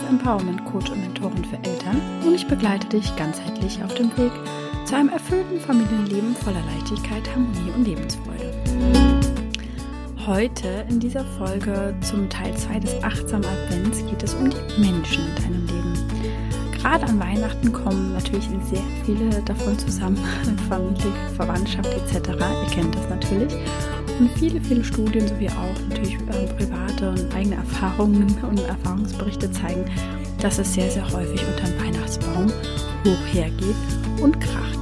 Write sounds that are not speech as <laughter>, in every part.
Empowerment Coach und Mentorin für Eltern und ich begleite dich ganzheitlich auf dem Weg zu einem erfüllten Familienleben voller Leichtigkeit, Harmonie und Lebensfreude. Heute in dieser Folge zum Teil 2 des achtsamen Advents geht es um die Menschen in deinem Leben. Gerade an Weihnachten kommen natürlich sehr viele davon zusammen, <laughs> Familie, Verwandtschaft etc. Ihr kennt das natürlich. Und viele, viele Studien sowie auch natürlich äh, private und eigene Erfahrungen und Erfahrungsberichte zeigen, dass es sehr, sehr häufig unter dem Weihnachtsbaum hoch hergeht und kracht.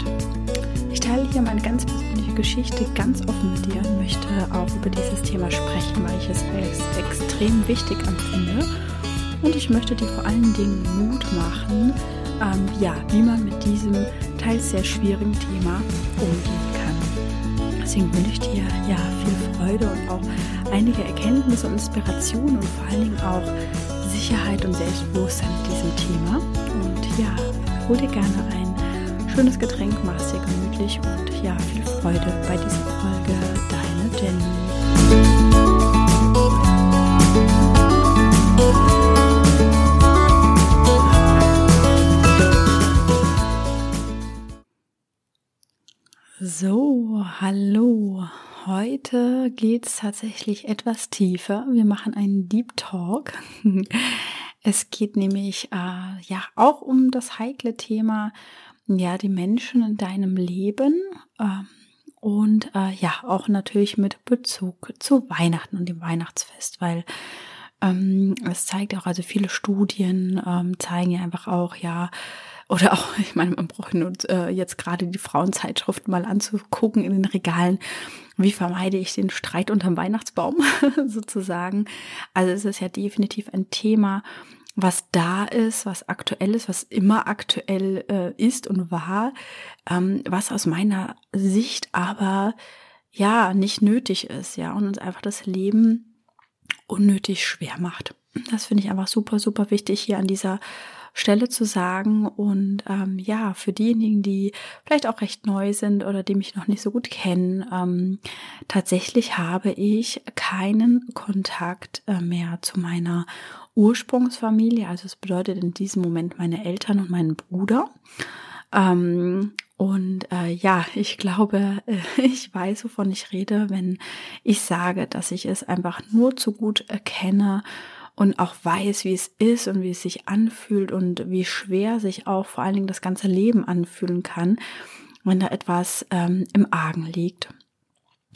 Ich teile hier meine ganz persönliche Geschichte ganz offen mit dir und möchte auch über dieses Thema sprechen, weil ich es als extrem wichtig empfinde und ich möchte dir vor allen Dingen Mut machen, ähm, ja, wie man mit diesem teils sehr schwierigen Thema kann. Deswegen wünsche ich dir ja viel Freude und auch einige Erkenntnisse und Inspirationen und vor allen Dingen auch Sicherheit und Selbstbewusstsein mit diesem Thema. Und ja, hol dir gerne ein schönes Getränk, mach es dir gemütlich und ja, viel Freude bei dieser Folge. Deine Jenny. So, hallo. Heute geht es tatsächlich etwas tiefer. Wir machen einen Deep Talk. <laughs> Es geht nämlich äh, ja auch um das heikle Thema, ja, die Menschen in deinem Leben äh, und äh, ja, auch natürlich mit Bezug zu Weihnachten und dem Weihnachtsfest, weil ähm, es zeigt auch, also viele Studien ähm, zeigen ja einfach auch, ja, oder auch, <laughs> ich meine, man braucht nur äh, jetzt gerade die Frauenzeitschriften mal anzugucken in den Regalen. Wie vermeide ich den Streit unterm Weihnachtsbaum <laughs> sozusagen? Also es ist ja definitiv ein Thema, was da ist, was aktuell ist, was immer aktuell äh, ist und war, ähm, was aus meiner Sicht aber ja nicht nötig ist, ja, und uns einfach das Leben unnötig schwer macht. Das finde ich einfach super, super wichtig hier an dieser Stelle zu sagen. Und ähm, ja, für diejenigen, die vielleicht auch recht neu sind oder die mich noch nicht so gut kennen, ähm, tatsächlich habe ich keinen Kontakt äh, mehr zu meiner Ursprungsfamilie. Also es bedeutet in diesem Moment meine Eltern und meinen Bruder. Ähm, und äh, ja, ich glaube, äh, <laughs> ich weiß, wovon ich rede, wenn ich sage, dass ich es einfach nur zu gut erkenne und auch weiß, wie es ist und wie es sich anfühlt und wie schwer sich auch vor allen Dingen das ganze Leben anfühlen kann, wenn da etwas ähm, im Argen liegt.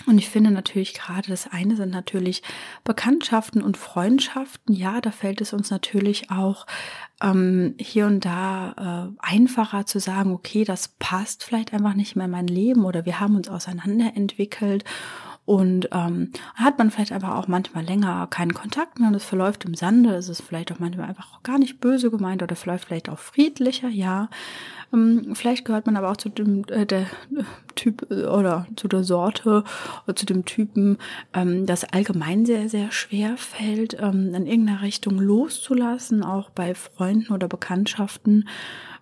Und ich finde natürlich gerade das eine sind natürlich Bekanntschaften und Freundschaften. Ja, da fällt es uns natürlich auch ähm, hier und da äh, einfacher zu sagen, okay, das passt vielleicht einfach nicht mehr in mein Leben oder wir haben uns auseinanderentwickelt und ähm, hat man vielleicht einfach auch manchmal länger keinen Kontakt mehr und es verläuft im Sande. Es ist vielleicht auch manchmal einfach auch gar nicht böse gemeint oder verläuft vielleicht auch friedlicher, ja. Ähm, vielleicht gehört man aber auch zu dem äh, der äh, Typ äh, oder zu der Sorte oder zu dem Typen, ähm, das allgemein sehr, sehr schwer fällt, ähm, in irgendeiner Richtung loszulassen, auch bei Freunden oder Bekanntschaften.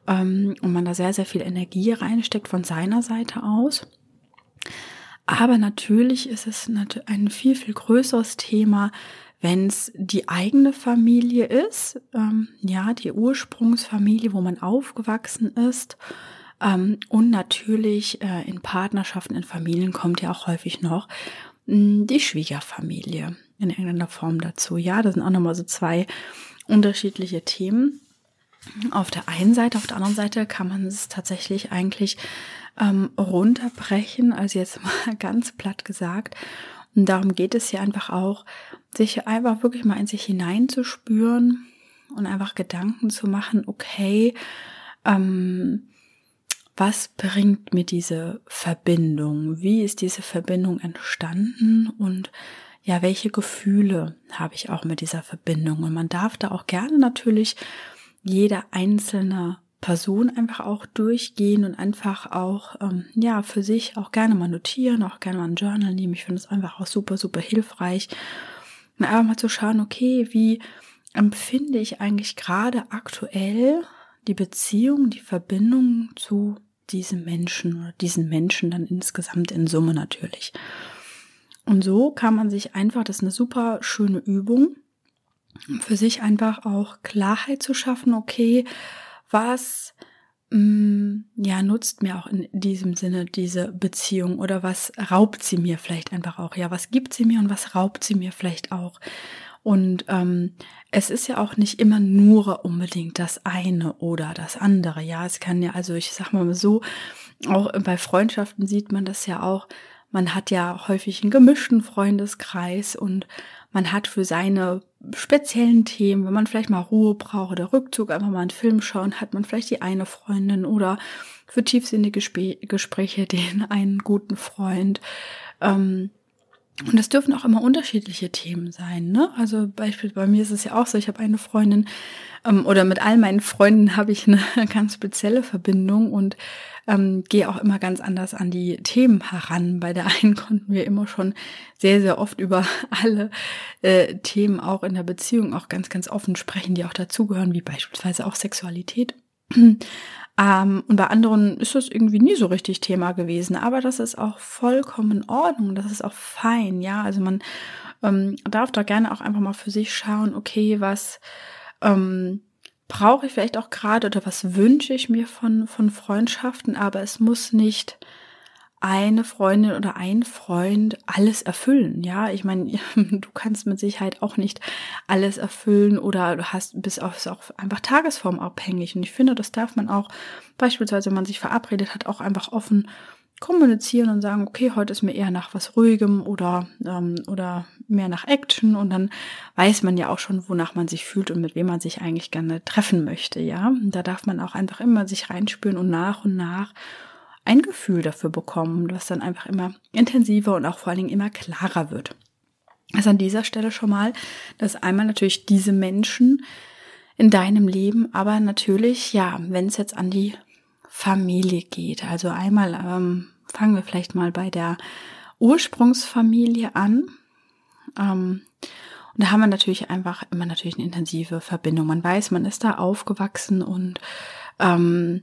Ähm, und man da sehr, sehr viel Energie reinsteckt von seiner Seite aus. Aber natürlich ist es ein viel, viel größeres Thema, wenn es die eigene Familie ist, ähm, ja, die Ursprungsfamilie, wo man aufgewachsen ist. Ähm, und natürlich äh, in Partnerschaften, in Familien kommt ja auch häufig noch mh, hm, die Schwiegerfamilie in irgendeiner Form dazu. Ja, das sind auch nochmal so zwei unterschiedliche Themen. Auf der einen Seite, auf der anderen Seite kann man es tatsächlich eigentlich ähm, runterbrechen, also jetzt mal <laughs> ganz platt gesagt. Und darum geht es hier einfach auch, sich einfach wirklich mal in sich hineinzuspüren und einfach Gedanken zu machen, okay, ähm, was bringt mir diese Verbindung? Wie ist diese Verbindung entstanden? Und ja, welche Gefühle habe ich auch mit dieser Verbindung? Und man darf da auch gerne natürlich jeder einzelne Person einfach auch durchgehen und einfach auch, ähm, ja, für sich auch gerne mal notieren, auch gerne mal ein Journal nehmen. Ich finde es einfach auch super, super hilfreich. Und einfach mal zu schauen, okay, wie empfinde ich eigentlich gerade aktuell die Beziehung, die Verbindung zu diesem Menschen oder diesen Menschen dann insgesamt in Summe natürlich. Und so kann man sich einfach, das ist eine super schöne Übung, für sich einfach auch Klarheit zu schaffen, okay, was mh, mm, ja nutzt mir auch in diesem Sinne diese Beziehung oder was raubt sie mir vielleicht einfach auch, ja, was gibt sie mir und was raubt sie mir vielleicht auch. Und ähm, es ist ja auch nicht immer nur unbedingt das eine oder das andere. Ja, es kann ja, also ich sag mal so, auch bei Freundschaften sieht man das ja auch. Man hat ja häufig einen gemischten Freundeskreis und man hat für seine speziellen Themen, wenn man vielleicht mal Ruhe braucht oder Rückzug, einfach mal einen Film schauen, hat man vielleicht die eine Freundin oder für tiefsinnige Gespräche <laughs> den einen guten Freund. Ähm, und das dürfen auch immer unterschiedliche Themen sein. Ne? Also beispielsweise bei mir ist es ja auch so, ich habe eine Freundin ähm, oder mit all meinen Freunden habe ich eine <laughs> ganz spezielle Verbindung und ähm, gehe auch immer ganz anders an die Themen heran. Bei der einen <laughs> konnten wir immer schon sehr, sehr oft über <laughs> alle äh, Themen auch in der Beziehung auch ganz, ganz offen sprechen, die auch dazugehören, wie beispielsweise auch Sexualität. Ähm, und bei anderen ist das irgendwie nie so richtig Thema gewesen. Aber das ist auch vollkommen in Ordnung. Das ist auch fein. Ja, also man ähm, darf da gerne auch einfach mal für sich schauen, okay, was ähm, brauche ich vielleicht auch gerade oder was wünsche ich mir von, von Freundschaften. Aber es muss nicht eine Freundin oder ein Freund alles erfüllen. Ja, ich meine, <laughs> du kannst mit Sicherheit auch nicht alles erfüllen oder du hast bist auch, auch einfach tagesformabhängig. Und ich finde, das darf man auch beispielsweise, wenn man sich verabredet hat, auch einfach offen kommunizieren und sagen, okay, heute ist mir eher nach was Ruhigem oder, ähm, oder mehr nach Action und dann weiß man ja auch schon, wonach man sich fühlt und mit wem man sich eigentlich gerne treffen möchte, ja. Und da darf man auch einfach immer sich reinspüren und nach und nach ein Gefühl dafür bekommen, was dann einfach immer intensiver und auch vor allen Dingen immer klarer wird. Also an dieser Stelle schon mal, dass einmal natürlich diese Menschen in deinem Leben, aber natürlich, ja, wenn es jetzt an die Familie geht. Also einmal ähm, fangen wir vielleicht mal bei der Ursprungsfamilie an. Ähm, und da haben wir natürlich einfach immer natürlich eine intensive Verbindung. Man weiß, man ist da aufgewachsen und ähm,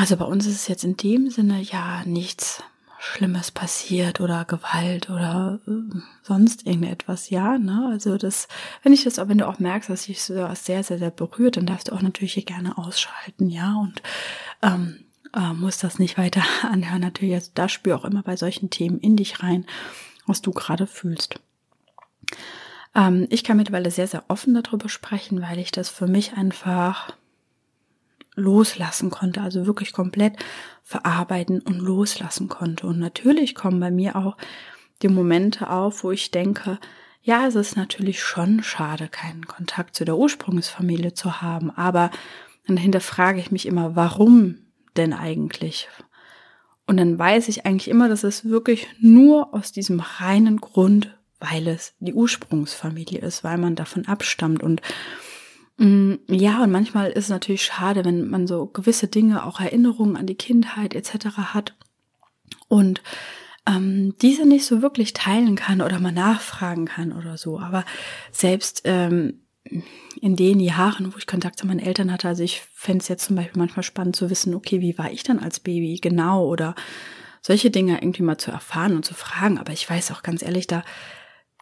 also bei uns ist es jetzt in dem Sinne ja nichts Schlimmes passiert oder Gewalt oder äh, sonst irgendetwas, ja, ne? Also das, wenn ich das, wenn du auch merkst, dass dich so sehr, sehr, sehr berührt, dann darfst du auch natürlich hier gerne ausschalten, ja, und ähm, äh, musst das nicht weiter <laughs> anhören. Natürlich, also da spür auch immer bei solchen Themen in dich rein, was du gerade fühlst. Ähm, ich kann mittlerweile sehr, sehr offen darüber sprechen, weil ich das für mich einfach loslassen konnte, also wirklich komplett verarbeiten und loslassen konnte. Und natürlich kommen bei mir auch die Momente auf, wo ich denke, ja, es ist natürlich schon schade, keinen Kontakt zu der Ursprungsfamilie zu haben, aber dann hinterfrage ich mich immer, warum denn eigentlich? Und dann weiß ich eigentlich immer, dass es wirklich nur aus diesem reinen Grund, weil es die Ursprungsfamilie ist, weil man davon abstammt und ja, und manchmal ist es natürlich schade, wenn man so gewisse Dinge, auch Erinnerungen an die Kindheit etc. hat und ähm, diese nicht so wirklich teilen kann oder mal nachfragen kann oder so. Aber selbst ähm, in den Jahren, wo ich Kontakt zu meinen Eltern hatte, also ich fände es jetzt zum Beispiel manchmal spannend zu wissen, okay, wie war ich dann als Baby genau oder solche Dinge irgendwie mal zu erfahren und zu fragen. Aber ich weiß auch ganz ehrlich, da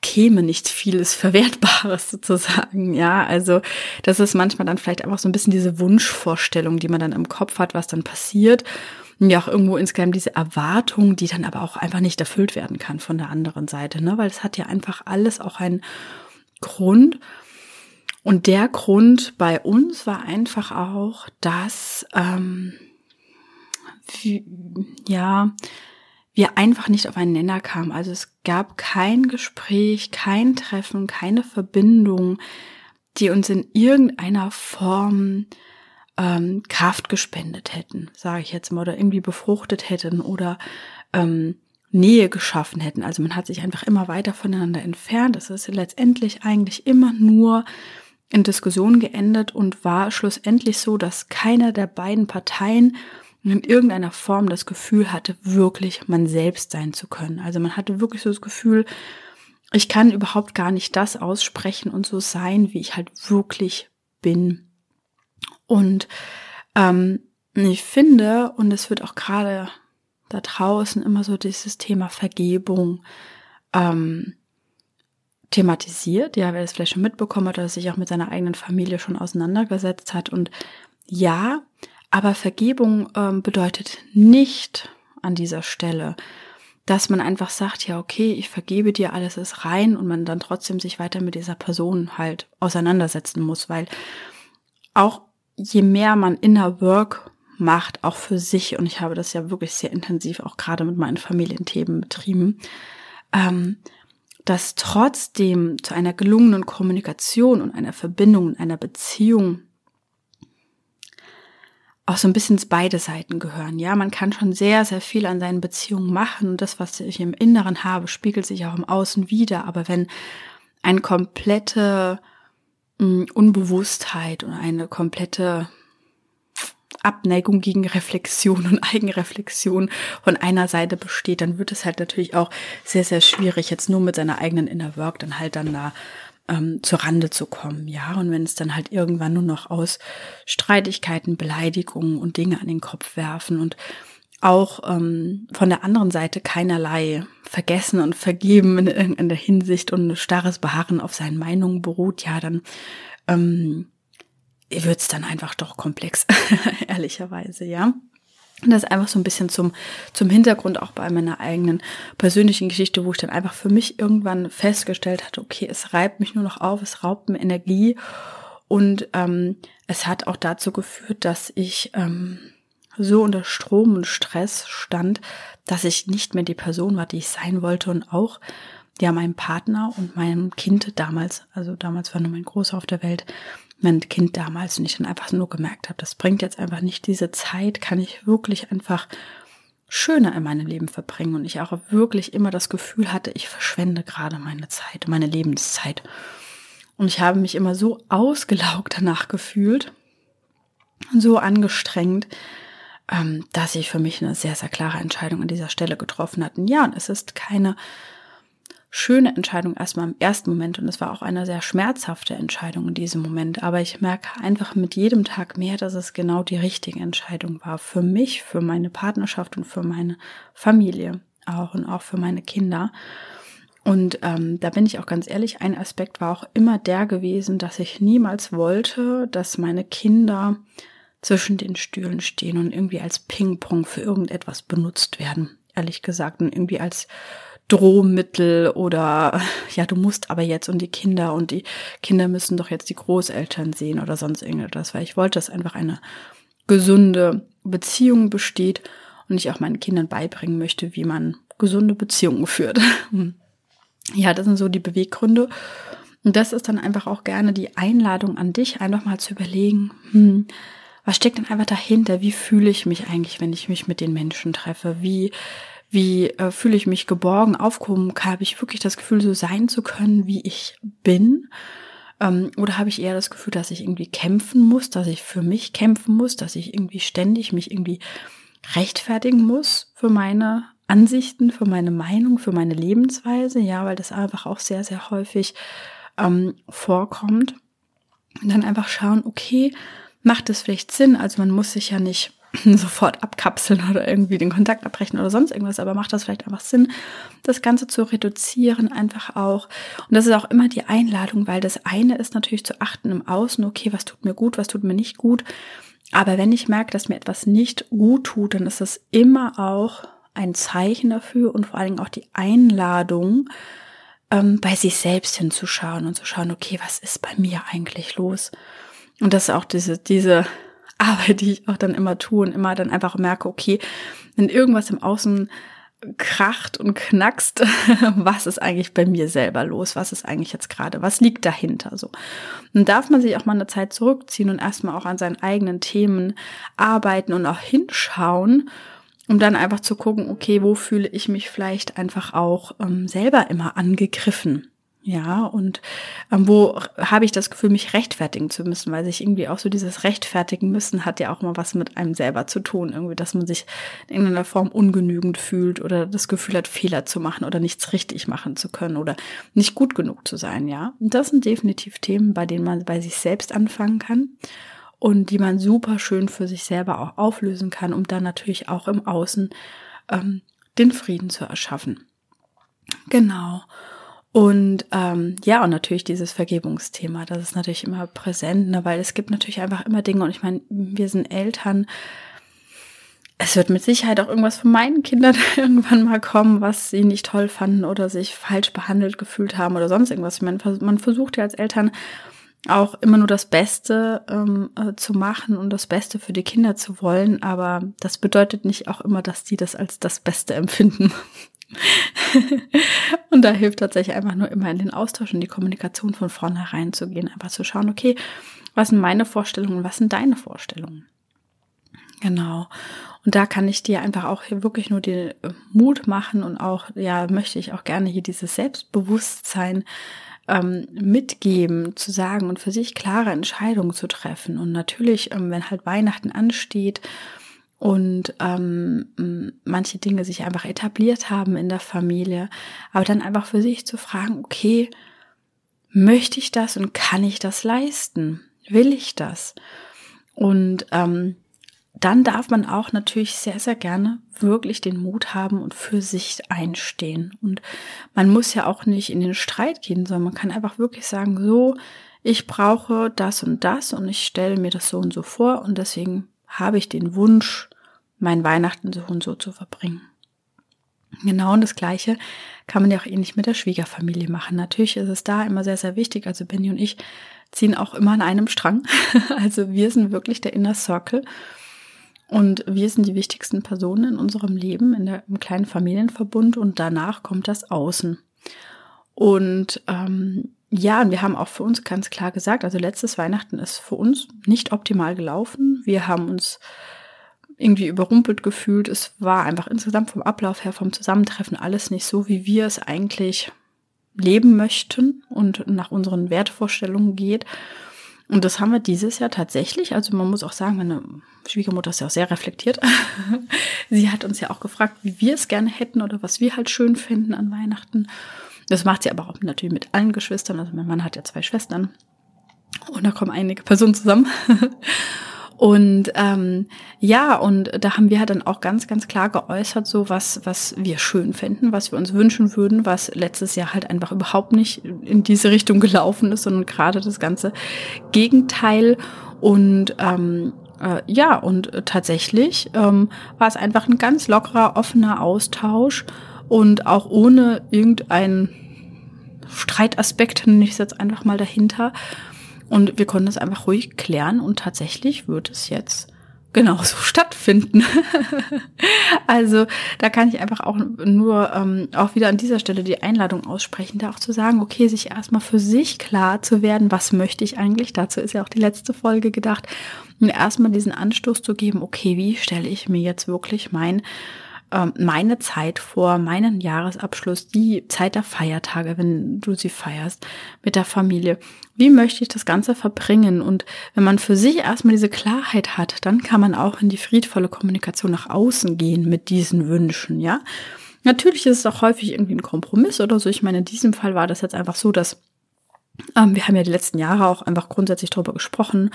käme nicht vieles Verwertbares <laughs> sozusagen. Ja, also das ist manchmal dann vielleicht einfach so ein bisschen diese Wunschvorstellung, die man dann im Kopf hat, was dann passiert. Ja auch irgendwo insgesamt diese Erwartung, die dann aber auch einfach nicht erfüllt werden kann von der anderen Seite, ne? Weil es hat ja einfach alles auch einen Grund. Und der Grund bei uns war einfach auch, dass ähm, wie, ja, wir einfach nicht auf einen Nenner kamen. Also es gab kein Gespräch, kein Treffen, keine Verbindung, die uns in irgendeiner Form ähm, Kraft gespendet hätten, sage ich jetzt mal, oder irgendwie befruchtet hätten oder ähm, Nähe geschaffen hätten. Also man hat sich einfach immer weiter voneinander entfernt. Es ist letztendlich eigentlich immer nur in Diskussionen geendet und war schlussendlich so, dass keiner der beiden Parteien in irgendeiner Form das Gefühl hatte, wirklich man selbst sein zu können. Also man hatte wirklich so das Gefühl, ich kann überhaupt gar nicht das aussprechen und so sein, wie ich halt wirklich bin. Und ähm, ich finde, und es wird auch gerade da draußen immer so dieses Thema Vergebung ähm, thematisiert, ja, wer es vielleicht schon mitbekommen hat oder sich auch mit seiner eigenen Familie schon auseinandergesetzt hat. Und ja, aber Vergebung ähm, bedeutet nicht an dieser Stelle, dass man einfach sagt, ja, okay, ich vergebe dir, alles ist rein und man dann trotzdem sich weiter mit dieser Person halt auseinandersetzen muss, weil auch je mehr man inner Work macht, auch für sich, und ich habe das ja wirklich sehr intensiv auch gerade mit meinen Familienthemen betrieben, ähm, dass trotzdem zu einer gelungenen Kommunikation und einer Verbindung, einer Beziehung auch so ein bisschen beide Seiten gehören. Ja, man kann schon sehr, sehr viel an seinen Beziehungen machen und das, was ich im Inneren habe, spiegelt sich auch im Außen wieder. Aber wenn eine komplette hm, Unbewusstheit und eine komplette Abneigung gegen Reflexion und <laughs> Eigenreflexion von einer Seite besteht, dann wird es halt natürlich auch sehr, sehr schwierig, jetzt nur mit seiner eigenen Inner Work dann halt dann da ähm, zur Rande zu kommen, ja. Und wenn es dann halt irgendwann nur noch aus Streitigkeiten, Beleidigungen und Dinge an den Kopf werfen und auch ähm, von der anderen Seite keinerlei Vergessen und Vergeben in irgendeiner Hinsicht und starres Beharren auf seinen Meinungen beruht, ja, dann ähm, wird es dann einfach doch komplex, <laughs> ehrlicherweise, ja. Und das ist einfach so ein bisschen zum, zum Hintergrund auch bei meiner eigenen persönlichen Geschichte, wo ich dann einfach für mich irgendwann festgestellt hatte, okay, es reibt mich nur noch auf, es raubt mir Energie. Und ähm, es hat auch dazu geführt, dass ich ähm, so unter Strom und Stress stand, dass ich nicht mehr die Person war, die ich sein wollte und auch ja meinem Partner und meinem Kind damals, also damals war nur mein Großer auf der Welt, mein Kind damals und ich dann einfach nur gemerkt habe, das bringt jetzt einfach nicht diese Zeit, kann ich wirklich einfach schöner in meinem Leben verbringen und ich auch wirklich immer das Gefühl hatte, ich verschwende gerade meine Zeit, meine Lebenszeit. Und ich habe mich immer so ausgelaugt danach gefühlt, so angestrengt, ähm, dass ich für mich eine sehr, sehr klare Entscheidung an dieser Stelle getroffen hatte. Ja, und es ist keine schöne Entscheidung erstmal im ersten Moment und es war auch eine sehr schmerzhafte Entscheidung in diesem Moment. Aber ich merke einfach mit jedem Tag mehr, dass es genau die richtige Entscheidung war für mich, für meine Partnerschaft und für meine Familie auch und auch für meine Kinder. Und ähm, da bin ich auch ganz ehrlich, ein Aspekt war auch immer der gewesen, dass ich niemals wollte, dass meine Kinder zwischen den Stühlen stehen und irgendwie als Ping-Pong für irgendetwas benutzt werden, ehrlich gesagt, und irgendwie als Drohmittel oder ja, du musst aber jetzt und die Kinder und die Kinder müssen doch jetzt die Großeltern sehen oder sonst irgendetwas, weil ich wollte, dass einfach eine gesunde Beziehung besteht und ich auch meinen Kindern beibringen möchte, wie man gesunde Beziehungen führt. <laughs> ja, das sind so die Beweggründe. Und das ist dann einfach auch gerne die Einladung an dich, einfach mal zu überlegen, hm, was steckt denn einfach dahinter? Wie fühle ich mich eigentlich, wenn ich mich mit den Menschen treffe? Wie wie äh, fühle ich mich geborgen, aufgehoben? Habe ich wirklich das Gefühl, so sein zu können, wie ich bin? Ähm, oder habe ich eher das Gefühl, dass ich irgendwie kämpfen muss, dass ich für mich kämpfen muss, dass ich irgendwie ständig mich irgendwie rechtfertigen muss für meine Ansichten, für meine Meinung, für meine Lebensweise? Ja, weil das einfach auch sehr, sehr häufig ähm, vorkommt. Und dann einfach schauen, okay, macht es vielleicht Sinn? Also man muss sich ja nicht <clears throat> sofort abkapseln oder irgendwie den Kontakt abbrechen oder sonst irgendwas, aber macht das vielleicht einfach Sinn, das Ganze zu reduzieren, einfach auch. Und das ist auch immer die Einladung, weil das eine ist natürlich zu achten im Außen, okay, was tut mir gut, was tut mir nicht gut. Aber wenn ich merke, dass mir etwas nicht gut tut, dann ist das immer auch ein Zeichen dafür und vor allen Dingen auch die Einladung, ähm, bei sich selbst hinzuschauen und zu schauen, okay, was ist bei mir eigentlich los? Und das ist auch diese, diese Arbeit, die ich auch dann immer tue und immer dann einfach merke, okay, wenn irgendwas im Außen kracht und knackst, <laughs> was ist eigentlich bei mir selber los? Was ist eigentlich jetzt gerade? Was liegt dahinter? So. Dann darf man sich auch mal eine Zeit zurückziehen und erstmal auch an seinen eigenen Themen arbeiten und auch hinschauen, um dann einfach zu gucken, okay, wo fühle ich mich vielleicht einfach auch ähm, selber immer angegriffen? Ja, und ähm, wo habe ich das Gefühl, mich rechtfertigen zu müssen, weil sich irgendwie auch so dieses Rechtfertigen müssen hat ja auch mal was mit einem selber zu tun, irgendwie, dass man sich in irgendeiner Form ungenügend fühlt oder das Gefühl hat, Fehler zu machen oder nichts richtig machen zu können oder nicht gut genug zu sein, ja. Und das sind definitiv Themen, bei denen man bei sich selbst anfangen kann und die man super schön für sich selber auch auflösen kann, um dann natürlich auch im Außen ähm, den Frieden zu erschaffen. Genau. Und ähm, ja, und natürlich dieses Vergebungsthema, das ist natürlich immer präsent, ne, weil es gibt natürlich einfach immer Dinge, und ich meine, wir sind Eltern, es wird mit Sicherheit auch irgendwas von meinen Kindern <laughs> irgendwann mal kommen, was sie nicht toll fanden oder sich falsch behandelt gefühlt haben oder sonst irgendwas. Ich meine, man versucht ja als Eltern auch immer nur das Beste ähm, äh, zu machen und das Beste für die Kinder zu wollen, aber das bedeutet nicht auch immer, dass die das als das Beste <laughs> empfinden. Und da hilft tatsächlich einfach nur immer in den Austausch und die Kommunikation von vornherein zu gehen, einfach zu schauen, okay, was sind meine Vorstellungen, was sind deine Vorstellungen? Genau. Und da kann ich dir einfach auch hier wirklich nur den äh, Mut machen und auch, ja, möchte ich auch gerne hier dieses Selbstbewusstsein ähm, mitgeben, zu sagen und für sich klare Entscheidungen zu treffen. Und natürlich, ähm, wenn halt Weihnachten ansteht und ähm, manche Dinge sich einfach etabliert haben in der Familie, aber dann einfach für sich zu fragen, okay, möchte ich das und kann ich das leisten? Will ich das? Und ähm, dann darf man auch natürlich sehr, sehr gerne wirklich den Mut haben und für sich einstehen. Und man muss ja auch nicht in den Streit gehen, sondern man kann einfach wirklich sagen, so, ich brauche das und das und ich stelle mir das so und so vor und deswegen habe ich den Wunsch, mein Weihnachten so und so zu verbringen. Genau und das Gleiche kann man ja auch ähnlich mit der Schwiegerfamilie machen. Natürlich ist es da immer sehr, sehr wichtig. Also Benny und ich ziehen auch immer an einem Strang. <laughs> Also wir sind wirklich der Inner Circle. Und wir sind die wichtigsten Personen in unserem Leben, in der, im kleinen Familienverbund und danach kommt das Außen. Und ähm, ja, und wir haben auch für uns ganz klar gesagt, also letztes Weihnachten ist für uns nicht optimal gelaufen. Wir haben uns irgendwie überrumpelt gefühlt. Es war einfach insgesamt vom Ablauf her, vom Zusammentreffen alles nicht so, wie wir es eigentlich leben möchten und nach unseren Wertvorstellungen geht. Und das haben wir dieses Jahr tatsächlich. Also man muss auch sagen, meine Schwiegermutter ist ja auch sehr reflektiert. <laughs> sie hat uns ja auch gefragt, wie wir es gerne hätten oder was wir halt schön finden an Weihnachten. Das macht sie aber auch natürlich mit allen Geschwistern. Also mein Mann hat ja zwei Schwestern. Und da kommen einige Personen zusammen. <laughs> Und ähm, ja, und da haben wir halt dann auch ganz, ganz klar geäußert, so was, was wir schön finden, was wir uns wünschen würden, was letztes Jahr halt einfach überhaupt nicht in diese Richtung gelaufen ist, sondern gerade das ganze Gegenteil. Und ähm, äh, ja, und tatsächlich ähm, war es einfach ein ganz lockerer, offener Austausch und auch ohne irgendeinen Streitaspekt, nenne ich es jetzt einfach mal dahinter. Und wir konnten es einfach ruhig klären und tatsächlich wird es jetzt genauso <laughs> stattfinden. <laughs> also da kann ich einfach auch nur ähm, auch wieder an dieser Stelle die Einladung aussprechen, da auch zu sagen, okay, sich erstmal für sich klar zu werden, was möchte ich eigentlich, dazu ist ja auch die letzte Folge gedacht, und erstmal diesen Anstoß zu geben, okay, wie stelle ich mir jetzt wirklich mein ähm, meine Zeit vor, meinen Jahresabschluss, die Zeit der Feiertage, wenn du sie feierst, mit der Familie. Wie möchte ich das Ganze verbringen? Und wenn man für sich erstmal diese Klarheit hat, dann kann man auch in die friedvolle Kommunikation nach außen gehen mit diesen Wünschen, ja. Natürlich ist es auch häufig irgendwie ein Kompromiss oder so. Ich meine, in diesem Fall war das jetzt einfach so, dass ähm, wir haben ja die letzten Jahre auch einfach grundsätzlich darüber gesprochen.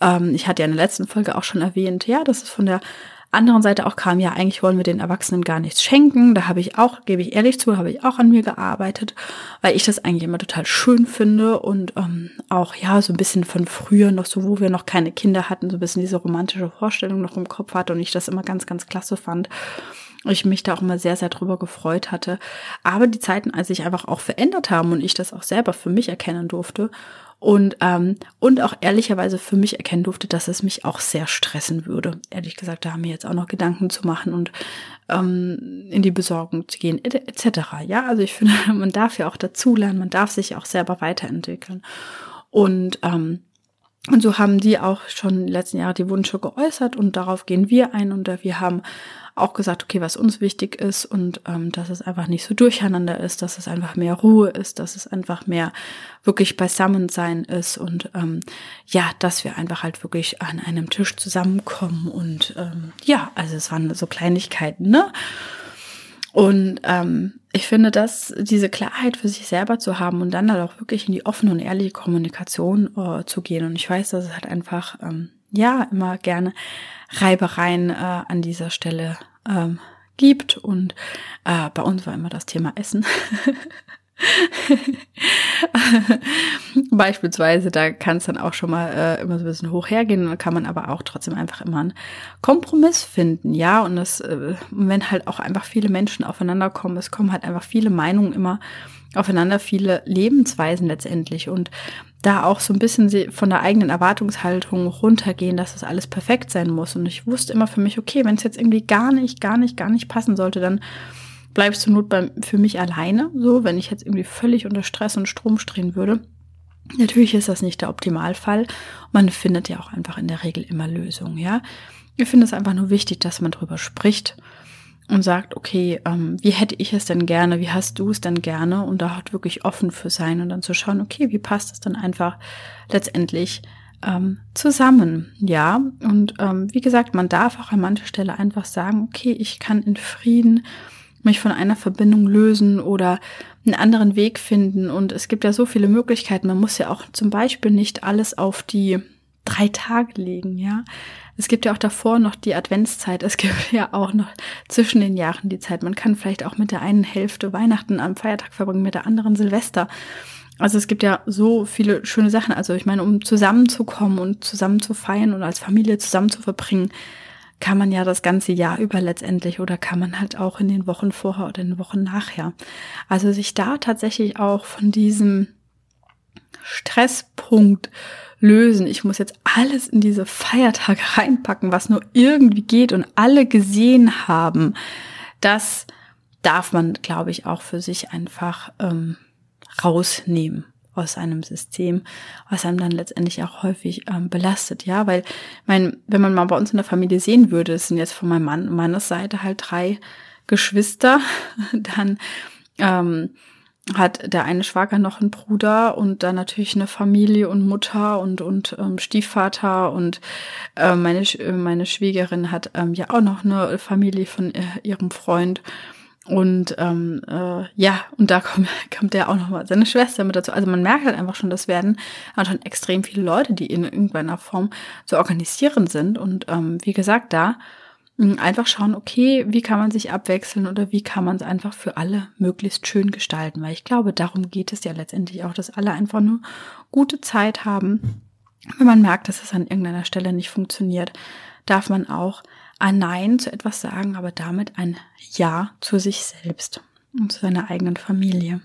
Ähm, ich hatte ja in der letzten Folge auch schon erwähnt, ja, das ist von der anderen Seite auch kam, ja, eigentlich wollen wir den Erwachsenen gar nichts schenken. Da habe ich auch, gebe ich ehrlich zu, habe ich auch an mir gearbeitet, weil ich das eigentlich immer total schön finde und ähm, auch, ja, so ein bisschen von früher noch so, wo wir noch keine Kinder hatten, so ein bisschen diese romantische Vorstellung noch im Kopf hatte und ich das immer ganz, ganz klasse fand ich mich da auch immer sehr, sehr drüber gefreut hatte. Aber die Zeiten, als sich einfach auch verändert haben und ich das auch selber für mich erkennen durfte und, ähm, und auch ehrlicherweise für mich erkennen durfte, dass es mich auch sehr stressen würde. Ehrlich gesagt, da haben wir jetzt auch noch Gedanken zu machen und ähm, in die Besorgung zu gehen, etc. Ja, also ich finde, <laughs> man darf ja auch dazulernen, man darf sich auch selber weiterentwickeln. Und ähm, und so haben die auch schon letzten Jahre die Wünsche geäußert und darauf gehen wir ein und wir haben auch gesagt, okay, was uns wichtig ist und ähm, dass es einfach nicht so durcheinander ist, dass es einfach mehr Ruhe ist, dass es einfach mehr wirklich Beisammensein ist und ähm, ja, dass wir einfach halt wirklich an einem Tisch zusammenkommen und ähm, ja, also es waren so Kleinigkeiten, ne? Und ähm, ich finde, dass diese Klarheit für sich selber zu haben und dann halt auch wirklich in die offene und ehrliche Kommunikation äh, zu gehen. Und ich weiß, dass es halt einfach ähm, ja immer gerne Reibereien äh, an dieser Stelle ähm, gibt. Und äh, bei uns war immer das Thema Essen. <laughs> Beispielsweise, da kann es dann auch schon mal äh, immer so ein bisschen hoch hergehen, kann man aber auch trotzdem einfach immer einen Kompromiss finden, ja. Und das, äh, wenn halt auch einfach viele Menschen aufeinander kommen, es kommen halt einfach viele Meinungen immer aufeinander, viele Lebensweisen letztendlich und da auch so ein bisschen von der eigenen Erwartungshaltung runtergehen, dass das alles perfekt sein muss. Und ich wusste immer für mich, okay, wenn es jetzt irgendwie gar nicht, gar nicht, gar nicht passen sollte, dann bleibst du bei, für mich alleine. So, wenn ich jetzt irgendwie völlig unter Stress und Strom stehen würde. Natürlich ist das nicht der Optimalfall. Man findet ja auch einfach in der Regel immer Lösungen, ja. Ich finde es einfach nur wichtig, dass man drüber spricht und sagt, okay, ähm, wie hätte ich es denn gerne, wie hast du es denn gerne und da halt wirklich offen für sein und dann zu schauen, okay, wie passt es dann einfach letztendlich ähm, zusammen, ja. Und ähm, wie gesagt, man darf auch an mancher Stelle einfach sagen, okay, ich kann in Frieden mich von einer Verbindung lösen oder einen anderen Weg finden. Und es gibt ja so viele Möglichkeiten. Man muss ja auch zum Beispiel nicht alles auf die drei Tage legen, ja. Es gibt ja auch davor noch die Adventszeit. Es gibt <laughs> ja auch noch zwischen den Jahren die Zeit. Man kann vielleicht auch mit der einen Hälfte Weihnachten am Feiertag verbringen, mit der anderen Silvester. Also es gibt ja so viele schöne Sachen. Also ich meine, um zusammenzukommen und zusammen zu feiern und als Familie zusammen zu verbringen, kann man ja das ganze Jahr über letztendlich oder kann man halt auch in den Wochen vorher oder in den Wochen nachher. Also sich da tatsächlich auch von diesem Stresspunkt lösen. Ich muss jetzt alles in diese Feiertage <laughs> reinpacken, was nur irgendwie geht und alle gesehen haben. Das darf man, glaube ich, auch für sich einfach ähm, rausnehmen aus einem System, was einem dann letztendlich auch häufig ähm, belastet, ja, weil, mein, wenn man mal bei uns in der Familie sehen würde, es sind jetzt von meinem Mann, meiner Seite halt drei Geschwister, <laughs> dann ähm, hat der eine Schwager noch einen Bruder und dann natürlich eine Familie und Mutter und und ähm, Stiefvater und äh, meine meine Schwiegerin hat ähm, ja auch noch eine Familie von äh, ihrem Freund und ähm, äh, ja, und da <laughs> kommt, kommt ja auch nochmal seine Schwester mit dazu. Also man merkt halt einfach schon, das werden schon extrem viele Leute, die in irgendeiner Form zu organisieren sind. Und ähm, wie gesagt, da einfach schauen, okay, wie kann man sich abwechseln oder wie kann man es einfach für alle möglichst schön gestalten. Weil ich glaube, darum geht es ja letztendlich auch, dass alle einfach nur gute Zeit haben. Wenn man merkt, dass es an irgendeiner Stelle nicht funktioniert, darf man auch ein Nein zu etwas sagen, aber damit ein Ja zu sich selbst und zu seiner eigenen Familie.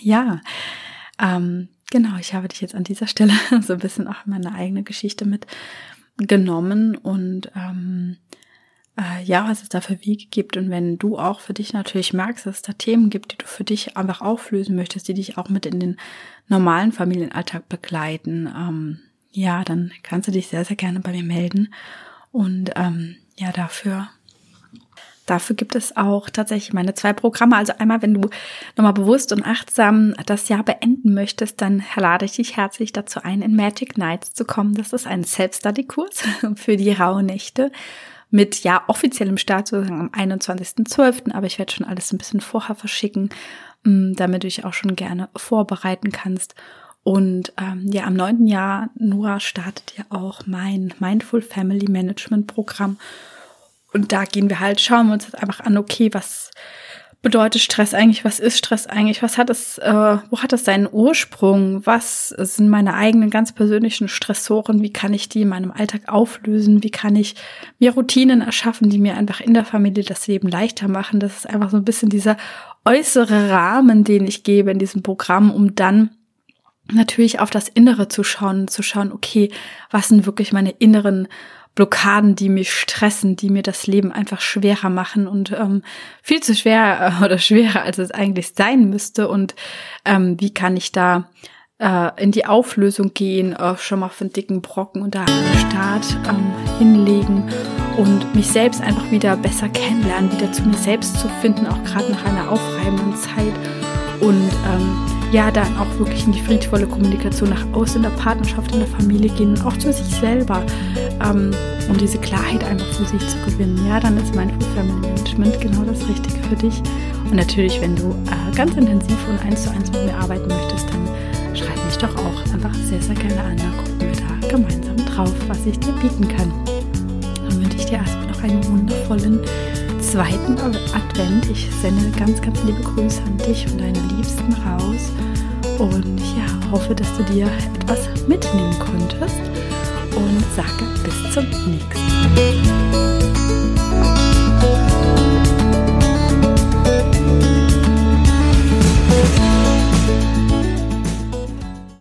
Ja, ähm, genau, ich habe dich jetzt an dieser Stelle <laughs> so ein bisschen auch meine eigene Geschichte mitgenommen und ähm, äh, ja, was es da für Wege gibt. Und wenn du auch für dich natürlich merkst, dass es da Themen gibt, die du für dich einfach auflösen möchtest, die dich auch mit in den normalen Familienalltag begleiten, ähm, ja, dann kannst du dich sehr, sehr gerne bei mir melden. Und ähm, ja, dafür Dafür gibt es auch tatsächlich meine zwei Programme. Also einmal, wenn du nochmal bewusst und achtsam das Jahr beenden möchtest, dann lade ich dich herzlich dazu ein, in Magic Nights zu kommen. Das ist ein Self-Study-Kurs <laughs> für die Rauhnächte mit ja offiziellem Start sozusagen am 21.12., aber ich werde schon alles ein bisschen vorher verschicken, mm, damit du dich auch schon gerne vorbereiten kannst. Und ähm, ja, am 9. Januar startet ja auch mein Mindful Family Management Programm. Und da gehen wir halt, schauen wir uns jetzt einfach an, okay, was bedeutet Stress eigentlich? Was ist Stress eigentlich? Was hat es, äh, wo hat es seinen Ursprung? Was sind meine eigenen ganz persönlichen Stressoren? Wie kann ich die in meinem Alltag auflösen? Wie kann ich mir Routinen erschaffen, die mir einfach in der Familie das Leben leichter machen? Das ist einfach so ein bisschen dieser äußere Rahmen, den ich gebe in diesem Programm, um dann natürlich auf das Innere zu schauen, zu schauen, okay, was sind wirklich meine inneren Blockaden, die mich stressen, die mir das Leben einfach schwerer machen und ähm, viel zu schwer äh, oder schwerer, als es eigentlich sein müsste. Und ähm, wie kann ich da äh, in die Auflösung gehen, äh, schon mal von dicken Brocken und da Start ähm, hinlegen und mich selbst einfach wieder besser kennenlernen, wieder zu mir selbst zu finden, auch gerade nach einer aufreibenden Zeit und ähm, ja, dann auch wirklich in die friedvolle Kommunikation nach außen in der Partnerschaft, in der Familie gehen und auch zu sich selber, ähm, um diese Klarheit einfach für sich zu gewinnen. Ja, dann ist Mindful Family Management genau das Richtige für dich. Und natürlich, wenn du äh, ganz intensiv und eins zu eins mit mir arbeiten möchtest, dann schreib mich doch auch einfach sehr, sehr gerne an. Dann gucken wir da gemeinsam drauf, was ich dir bieten kann. Dann wünsche ich dir erstmal noch einen wundervollen zweiten Advent. Ich sende ganz, ganz liebe Grüße an dich und deine Liebsten raus und ja, hoffe, dass du dir etwas mitnehmen konntest und sage bis zum nächsten Mal.